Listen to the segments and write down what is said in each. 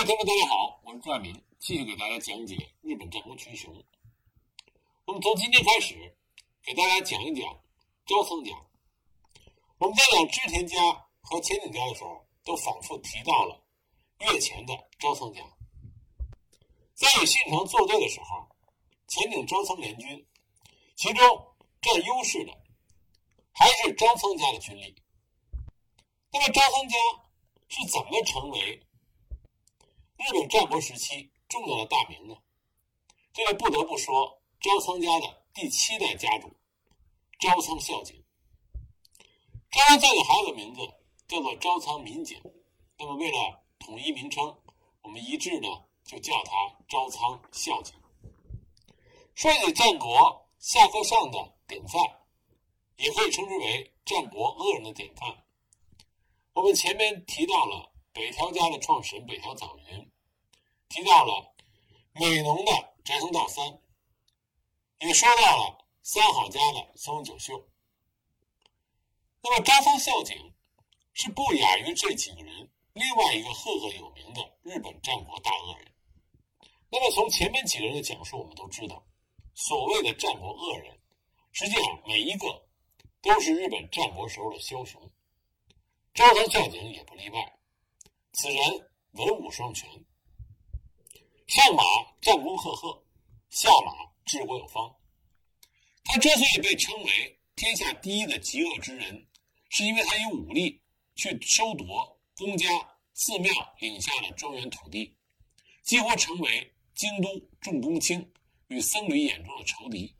位听众大家好，我是朱爱民，继续给大家讲解日本战国群雄。我们从今天开始给大家讲一讲朝仓家。我们在讲织田家和前景家的时候，都反复提到了越前的朝仓家。在与信长作对的时候，前景朝仓联军，其中占优势的还是朝仓家的军力。那么朝仓家是怎么成为？日本战国时期重要的大名呢，这个不得不说朝仓家的第七代家主朝仓孝景。朝仓孝景还有个名字叫做朝仓民景，那么为了统一名称，我们一致呢就叫他朝仓孝景。说起战国下克上的典范，也可以称之为战国恶人的典范。我们前面提到了。北条家的创始人北条早云提到了美浓的斋藤道三，也说到了三好家的松本九秀。那么朝仓孝景是不亚于这几个人另外一个赫赫有名的日本战国大恶人。那么从前面几个人的讲述，我们都知道，所谓的战国恶人，实际上每一个都是日本战国时候的枭雄，朝仓孝景也不例外。此人文武双全，上马战功赫赫，下马治国有方。他之所以被称为天下第一的极恶之人，是因为他以武力去收夺公家、寺庙领下的庄园土地，几乎成为京都重公卿与僧侣眼中的仇敌。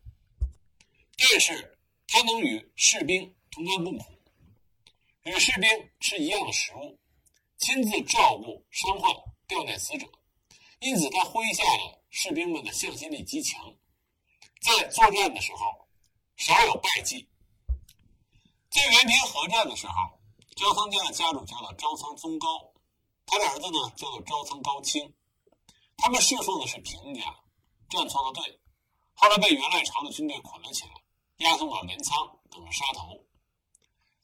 但是，他能与士兵同甘共苦，与士兵吃一样的食物。亲自照顾伤患、吊念死者，因此他麾下的士兵们的向心力极强，在作战的时候少有败绩。在元平合战的时候，朝仓家的家主叫做朝仓宗高，他的儿子呢叫做朝仓高清，他们侍奉的是平家，站错了队，后来被元赖朝的军队捆了起来，押送到镰仓等着杀头。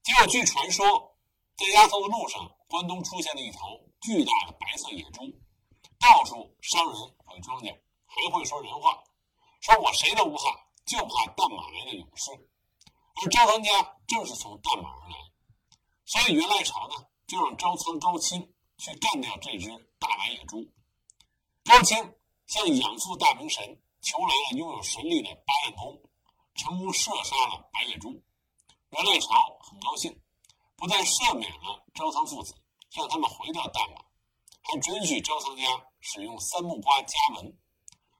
结果据传说，在押送的路上。关东出现了一头巨大的白色野猪，到处伤人毁庄稼，还会说人话，说我谁都不怕，就怕断马来的勇士。而朝仓家正是从断马而来，所以元赖朝呢就让朝仓高清去干掉这只大白野猪。高清向养父大明神求来了拥有神力的八眼弓，成功射杀了白野猪。元赖朝很高兴。不但赦免了朝仓父子，让他们回到淡马，还准许朝仓家使用三木瓜家门。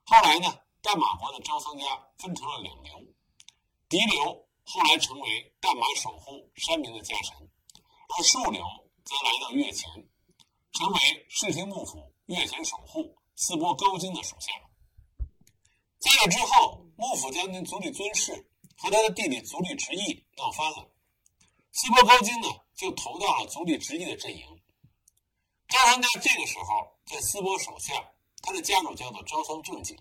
后来呢，淡马国的朝仓家分成了两流，嫡流后来成为淡马守护山民的家臣，而庶流则来到越前，成为室町幕府越前守护四波高经的属下。在这之后，幕府将军足利尊氏和他的弟弟足利直义闹翻了。四波高京呢，就投到了足利直义的阵营。朝仓家这个时候在四波手下，他的家主叫做朝仓正景，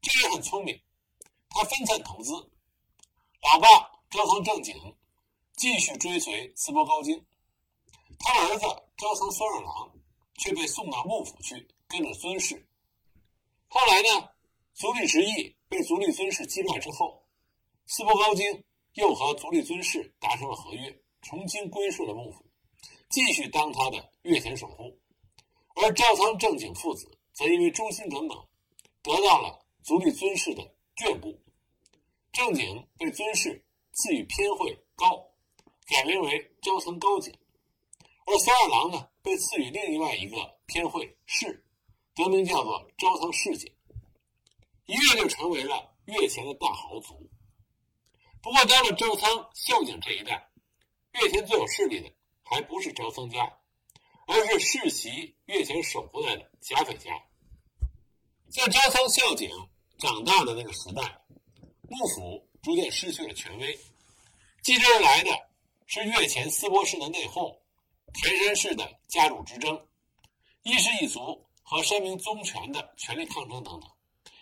这人很聪明，他分散投资。老爸朝仓正景继续追随四波高京，他儿子朝仓孙二郎却被送到幕府去跟着尊氏。后来呢，足利直义被足利尊氏击败之后，四波高京。又和足利尊氏达成了合约，重新归顺了幕府，继续当他的越前守护。而朝仓正景父子则因为忠心耿耿，得到了足利尊氏的眷顾。正景被尊氏赐予偏讳高，改名为朝仓高景；而三二郎呢，被赐予另外一个偏讳氏，得名叫做朝仓世景，一跃就成为了越前的大豪族。不过，到了朝仓孝景这一代，越前最有势力的还不是朝仓家，而是世袭越前守护的甲斐家。在朝仓孝景长大的那个时代，幕府逐渐失去了权威，继之而来的是越前四波氏的内讧、田山氏的家主之争、一氏一族和山明宗权的权力抗争等等，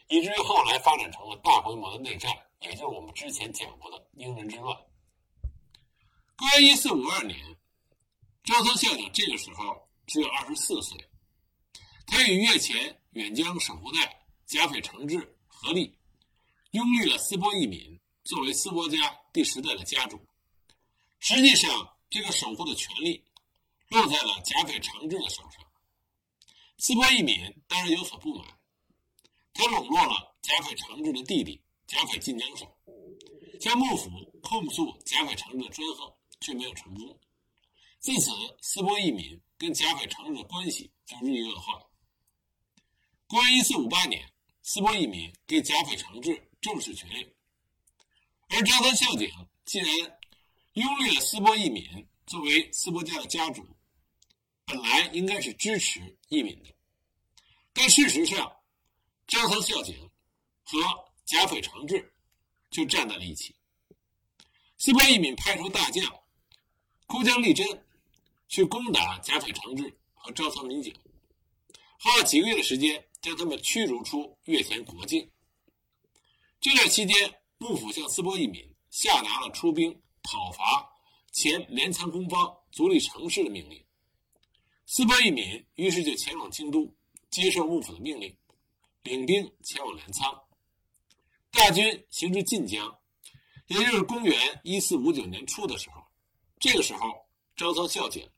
以至于后来发展成了大规模的内战。也就是我们之前讲过的英人之乱。公元一四五二年，朝仓孝景这个时候只有二十四岁，他与越前远江守护代甲斐长治合力，拥立了斯波义敏作为斯波家第十代的家主。实际上，这个守护的权力落在了甲斐长治的手上。斯波义敏当然有所不满，他笼络了甲斐长治的弟弟甲斐晋江守，向幕府控诉甲斐长治的专横，却没有成功。自此，斯波义敏跟甲斐长治的关系就日益恶化。公元一四五八年，斯波义敏给甲斐长治正式权令，而朝仓孝景既然拥立了斯波义敏作为斯波家的家主，本来应该是支持义敏的，但事实上，朝仓孝景和甲斐长治就站在了一起。斯波义敏派出大将枯江利贞。去攻打甲斐长治和朝仓民景，花了几个月的时间将他们驱逐出越前国境。这段期间，幕府向斯波义敏下达了出兵讨伐前镰仓公方足利城氏的命令。斯波义敏于是就前往京都，接受幕府的命令，领兵前往镰仓。大军行至晋江，也就是公元一四五九年初的时候，这个时候张仓孝景。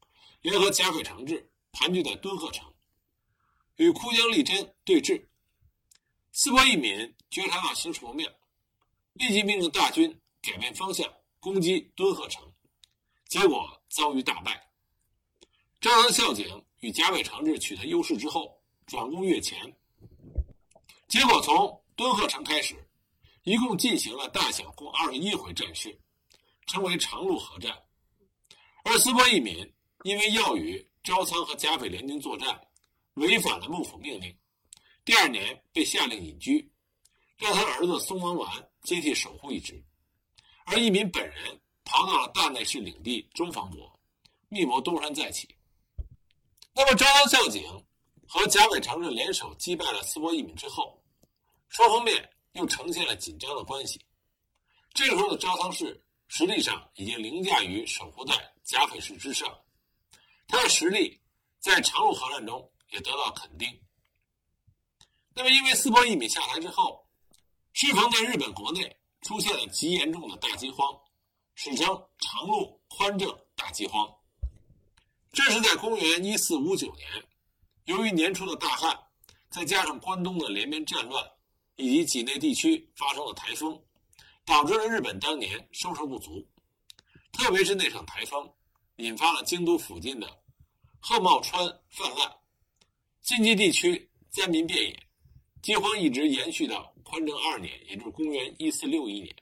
联合甲斐长治盘踞在敦贺城，与枯江利贞对峙。斯波义敏觉察到形势不妙，立即命令大军改变方向攻击敦贺城，结果遭遇大败。张仓孝景与甲斐长治取得优势之后，转攻越前，结果从敦贺城开始，一共进行了大小共二十一回战事，称为长路合战。而斯波义敏。因为要与朝仓和甲斐联军作战，违反了幕府命令，第二年被下令隐居，让他儿子松王丸接替守护一职，而义民本人逃到了大内氏领地中方国，密谋东山再起。那么朝仓孝景和甲斐长治联手击败了斯波义敏之后，双方面又呈现了紧张的关系。这个时候的朝仓氏实际上已经凌驾于守护在甲斐氏之上。他的实力在长路合战中也得到肯定。那么，因为斯波义米下台之后，适逢在日本国内出现了极严重的大饥荒，史称“长路宽政大饥荒”。这是在公元一四五九年，由于年初的大旱，再加上关东的连绵战乱，以及几内地区发生了台风，导致了日本当年收成不足，特别是那场台风。引发了京都附近的鹤茂川泛滥，近畿地区灾民遍野，饥荒一直延续到宽政二年，也就是公元一四六一年。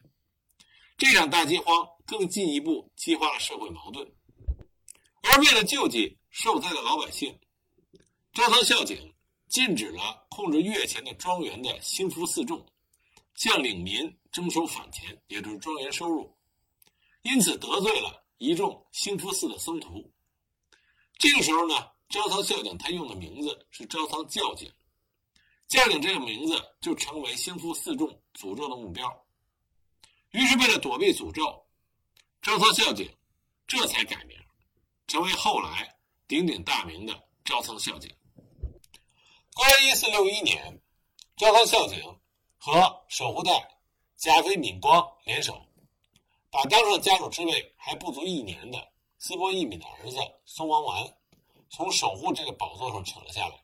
这场大饥荒更进一步激化了社会矛盾，而为了救济受灾的老百姓，朝仓孝景禁止了控制越前的庄园的兴福四众向领民征收返钱，也就是庄园收入，因此得罪了。一众兴福寺的僧徒。这个时候呢，朝仓孝景他用的名字是朝仓教景，教景这个名字就成为兴福寺众诅咒的目标。于是，为了躲避诅咒，朝仓孝景这才改名，成为后来鼎鼎大名的朝仓孝景。公元一四六一年，朝仓孝景和守护代甲斐敏光联手。把当上家主之位还不足一年的斯波义敏的儿子松王丸从守护这个宝座上扯了下来，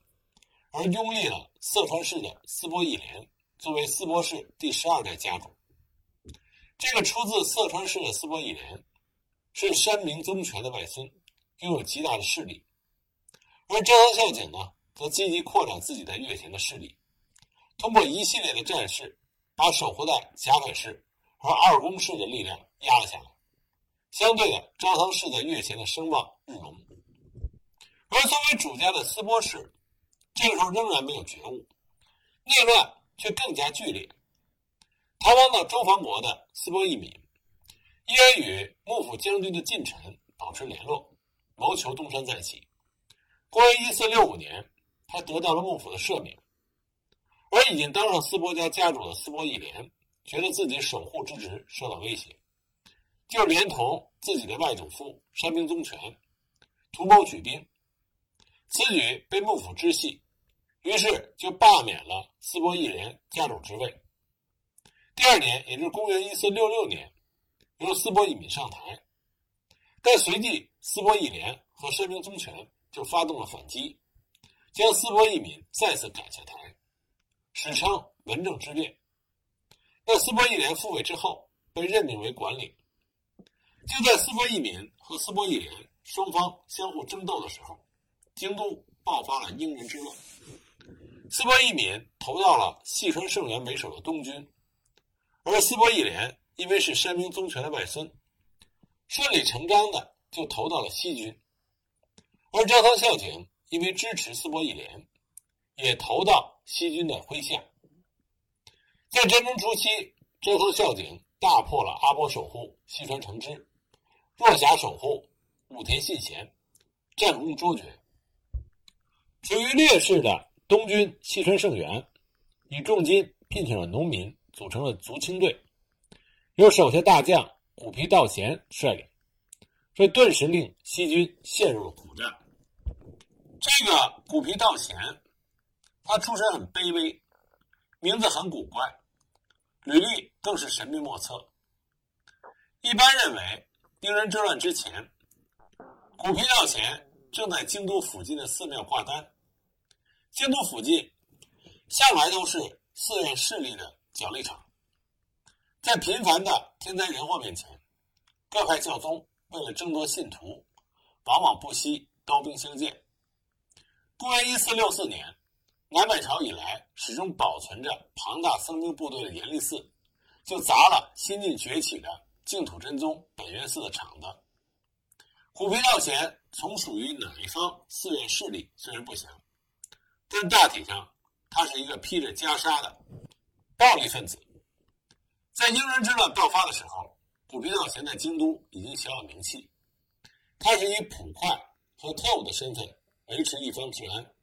而拥立了色川氏的斯波义廉作为斯波氏第十二代家主。这个出自色川氏的斯波义廉是山明宗权的外孙，拥有极大的势力。而朝仓孝景呢，则积极扩展自己在越前的势力，通过一系列的战事，把守护代甲斐氏和二宫氏的力量。压了下来，相对的，朝仓氏在越前的声望日隆，而作为主家的斯波氏，这个时候仍然没有觉悟，内乱却更加剧烈。逃亡到周防国的斯波义敏，依然与幕府将军的近臣保持联络，谋求东山再起。公元一四六五年，他得到了幕府的赦免，而已经当上斯波家家主的斯波义廉，觉得自己守护之职受到威胁。就连同自己的外祖父山明宗权图谋举兵，此举被幕府知悉，于是就罢免了斯波义廉家主之位。第二年，也就是公元一四六六年，由斯波义敏上台，但随即斯波义廉和山明宗权就发动了反击，将斯波义敏再次赶下台，史称文正之变。那斯波义廉复位之后，被任命为管理。就在斯波义敏和斯波义廉双方相互争斗的时候，京都爆发了英人之乱。斯波义敏投到了细川胜元为首的东军，而斯波义廉因为是山明宗权的外孙，顺理成章的就投到了西军。而朝仓孝景因为支持斯波义连，也投到西军的麾下。在战争初期，朝仓孝景大破了阿波守护西川承之。若狭守护武田信贤，战功卓绝。处于劣势的东军西川胜元，以重金聘请了农民，组成了足轻队，由手下大将虎皮道贤率领，所以顿时令西军陷入了苦战。这个古皮道贤，他出身很卑微，名字很古怪，履历更是神秘莫测。一般认为。兵人之乱之前，古皮道贤正在京都附近的寺庙挂单。京都附近向来都是寺院势力的角力场，在频繁的天灾人祸面前，各派教宗为了争夺信徒，往往不惜刀兵相见。公元一四六四年，南北朝以来始终保存着庞大僧兵部队的严立寺，就砸了新晋崛起的。净土真宗本愿寺的场子，虎皮道贤从属于哪一方寺院势力虽然不详，但大体上他是一个披着袈裟的暴力分子。在英人之乱爆发的时候，虎皮道贤在京都已经小有名气，他是以捕快和特务的身份维持一方平安，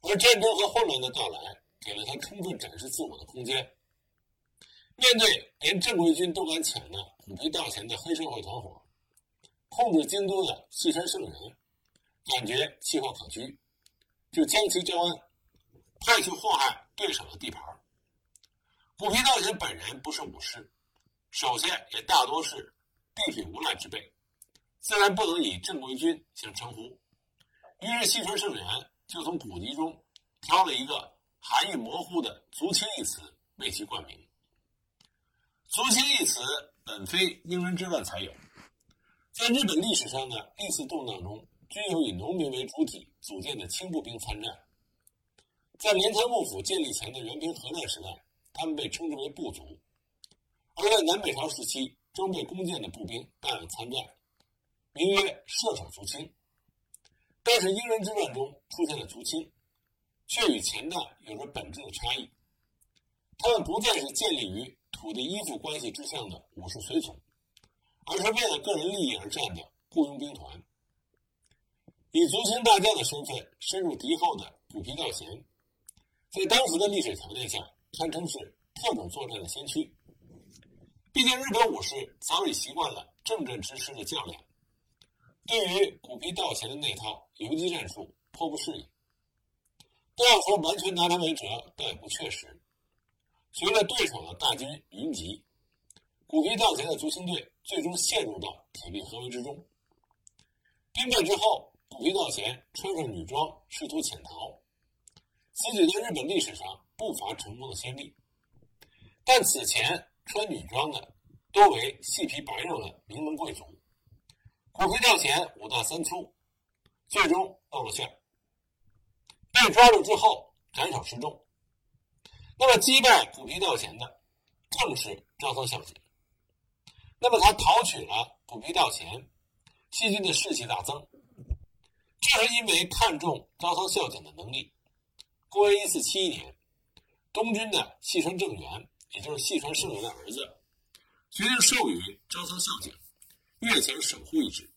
而战争和混乱的到来给了他充分展示自我的空间。面对连正规军都敢抢的虎皮道贤的黑社会团伙，控制京都的细川圣人，感觉气候可居，就将其招安，派去祸害对手的地盘。虎皮道贤本人不是武士，手下也大多是地痞无赖之辈，自然不能以正规军相称呼。于是细川圣人就从古籍中挑了一个含义模糊的“足轻”一词为其冠名。足轻一词本非英人之乱才有，在日本历史上的历次动荡中，均有以农民为主体组建的轻步兵参战。在镰仓幕府建立前的元平和奈时代，他们被称之为部族；而在南北朝时期，装备弓箭的步兵大量参战，名曰射手足轻。但是英人之乱中出现的足轻，却与前代有着本质的差异，他们不再是建立于。土地依附关系之上的武士随从，而是为了个人利益而战的雇佣兵团。以足轻大将的身份深入敌后的古皮道贤，在当时的历史条件下，堪称是特种作战的先驱。毕竟日本武士早已习惯了正阵之师的较量，对于古皮道贤的那套游击战术颇不适应。都要说完全拿他没辙，倒也不确实。随着对手的大军云集，古皮道贤的足轻队最终陷入到铁壁合围之中。兵败之后，古皮道贤穿上女装试图潜逃，此举在日本历史上不乏成功的先例。但此前穿女装的多为细皮白肉的名门贵族，古皮道贤五大三粗，最终露了馅。被抓住之后斩首示众。那么击败古皮道贤的正是朝仓孝景。那么他讨取了古皮道贤，西军的士气大增。正是因为看重朝仓孝景的能力，公元一四七一年，东军的细川政元，也就是细川胜元的儿子，决定授予朝仓孝景越前守护一职，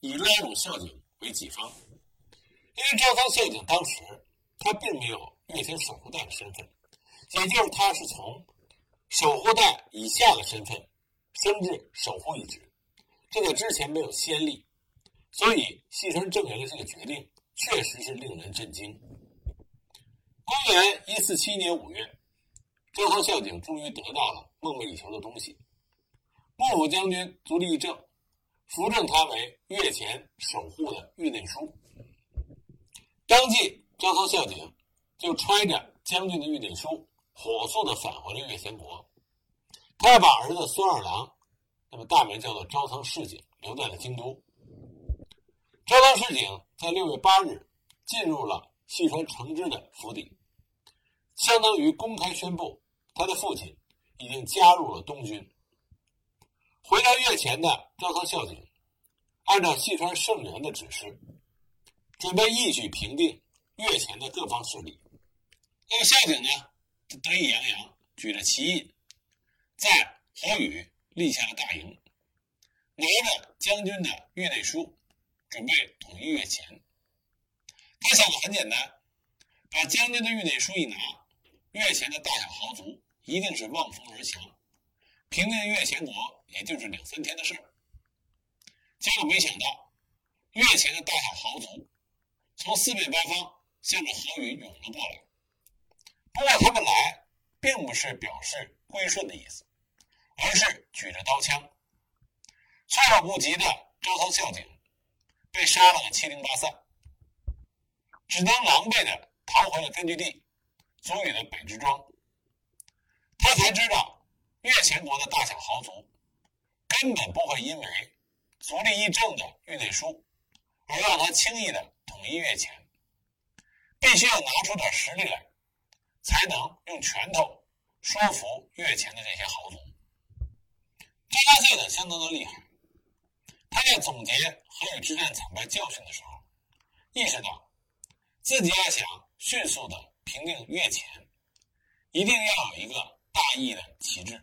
以拉拢孝景为己方。因为朝仓孝景当时他并没有越前守护代的身份。也就是他是从守护带以下的身份升至守护一职，这个之前没有先例，所以细川政元的这个决定确实是令人震惊。公元一四七年五月，赵操孝景终于得到了梦寐以求的东西。幕府将军足利义政扶正他为越前守护的御内书。当即，赵操孝景就揣着将军的御内书，火速的返回了越前国。他要把儿子孙二郎，那么大名叫做朝仓市井，留在了京都。朝仓市井在六月八日进入了细川承之的府邸，相当于公开宣布他的父亲已经加入了东军。回到越前的朝仓孝景，按照细川胜元的指示，准备一举平定越前的各方势力。那么孝景呢，得意洋洋，举着旗印，在河宇立下了大营，拿着将军的御内书，准备统一越前。他想的很简单，把将军的御内书一拿，越前的大小豪族一定是望风而降。平定越前国也就是两三天的事儿，结果没想到，越前的大小豪族从四面八方向着河宇涌了过来。不过他们来并不是表示归顺的意思，而是举着刀枪。措手不及的招操孝景被杀了个七零八散，只能狼狈的逃回了根据地——足羽的北之庄。他才知道。越前国的大小豪族根本不会因为足利义政的御内书而让他轻易的统一越前，必须要拿出点实力来，才能用拳头说服越前的这些豪族。张家孝景相当的厉害，他在总结河宇之战惨败教训的时候，意识到自己要想迅速的平定越前，一定要有一个大义的旗帜。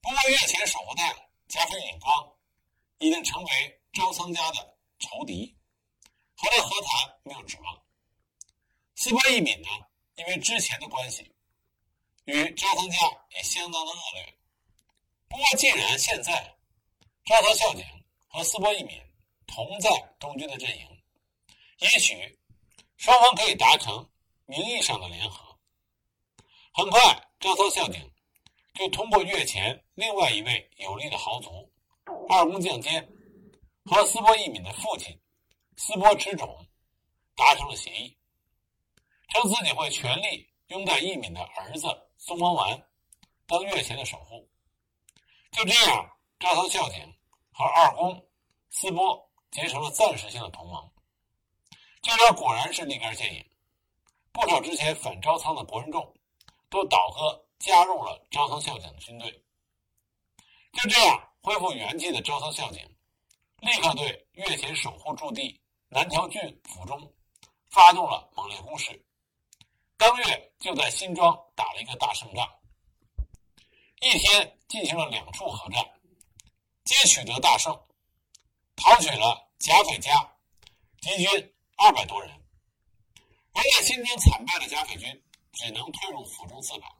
不过，越前守护代加菲尹光已经成为招仓家的仇敌，和他和谈没有指望。斯波义敏呢，因为之前的关系，与招仓家也相当的恶劣。不过，既然现在招仓孝景和斯波义敏同在东军的阵营，也许双方可以达成名义上的联合。很快，招仓孝景。就通过越前另外一位有力的豪族二宫将监和斯波义敏的父亲斯波持种达成了协议，称自己会全力拥戴义敏的儿子松光丸当越前的守护。就这样，赵操孝景和二宫斯波结成了暂时性的同盟。这招果然是立竿见影，不少之前反招仓的国人众都倒戈。加入了招仓孝景的军队，就这样恢复元气的招仓孝景，立刻对越前守护驻地南条郡府中发动了猛烈攻势。当月就在新庄打了一个大胜仗，一天进行了两处合战，皆取得大胜，讨取了甲斐家敌军二百多人。而在新庄惨败的甲斐军只能退入府中自保。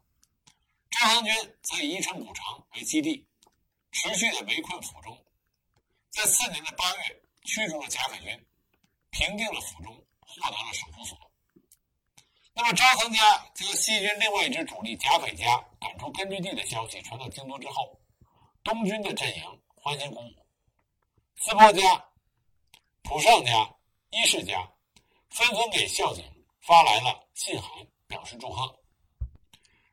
招仓军则以宜城古城为基地，持续的围困府中。在次年的八月，驱逐了甲斐军，平定了府中，获得了守护所。那么，张衡家将西军另外一支主力甲斐家赶出根据地的消息传到京都之后，东军的阵营欢欣鼓舞，斯波家、浦上家、伊势家纷纷给孝景发来了信函，表示祝贺。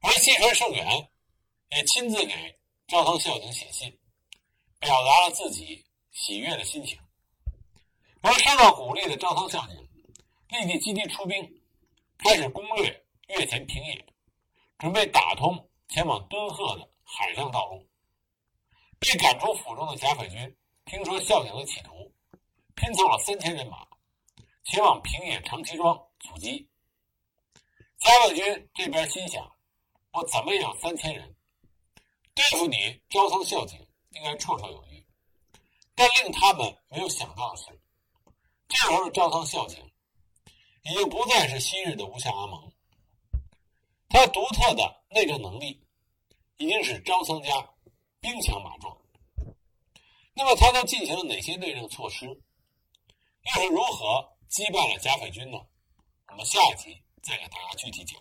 而西川胜元也亲自给赵仓孝景写信，表达了自己喜悦的心情。而受到鼓励的赵仓孝景立即积极出兵，开始攻略越前平野，准备打通前往敦贺的海上道路。被赶出府中的甲斐军听说孝景的企图，拼凑了三千人马，前往平野长崎庄阻击。甲斐军这边心想。我怎么也有三千人，对付你招仓孝景应该绰绰有余。但令他们没有想到的是，这时候的招仓孝景已经不再是昔日的无下阿蒙，他独特的内政能力已经使招仓家兵强马壮。那么他都进行了哪些内政措施？又是如何击败了甲斐军呢？我们下一集再给大家具体讲。